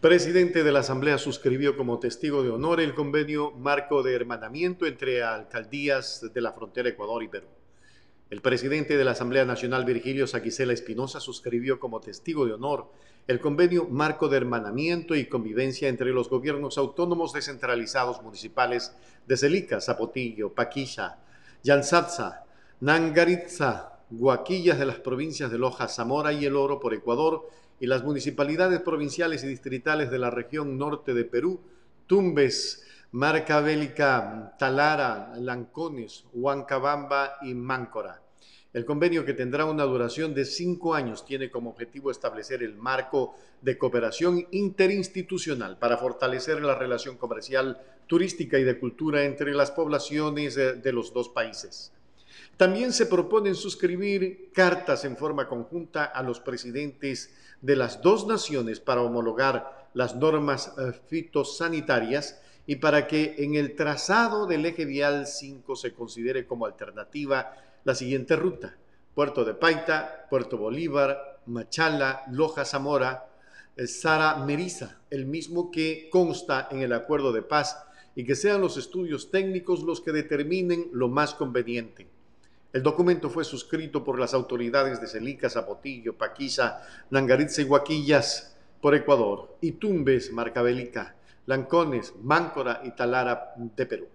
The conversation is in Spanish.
presidente de la Asamblea suscribió como testigo de honor el convenio marco de hermanamiento entre alcaldías de la frontera Ecuador y Perú. El presidente de la Asamblea Nacional, Virgilio Saquicela Espinosa, suscribió como testigo de honor el convenio marco de hermanamiento y convivencia entre los gobiernos autónomos descentralizados municipales de Celica, Zapotillo, Paquilla, Yansatza, Nangaritza, Guaquillas de las provincias de Loja, Zamora y El Oro por Ecuador y las municipalidades provinciales y distritales de la región norte de Perú, Tumbes, Marca Bélica, Talara, Lancones, Huancabamba y Máncora. El convenio, que tendrá una duración de cinco años, tiene como objetivo establecer el marco de cooperación interinstitucional para fortalecer la relación comercial, turística y de cultura entre las poblaciones de los dos países. También se proponen suscribir cartas en forma conjunta a los presidentes de las dos naciones para homologar las normas eh, fitosanitarias y para que en el trazado del eje vial 5 se considere como alternativa la siguiente ruta. Puerto de Paita, Puerto Bolívar, Machala, Loja Zamora, eh, Sara Meriza, el mismo que consta en el acuerdo de paz y que sean los estudios técnicos los que determinen lo más conveniente. El documento fue suscrito por las autoridades de Celica, Zapotillo, Paquiza, Nangaritza y Huaquillas por Ecuador y Tumbes, Marcabelica, Lancones, Máncora y Talara de Perú.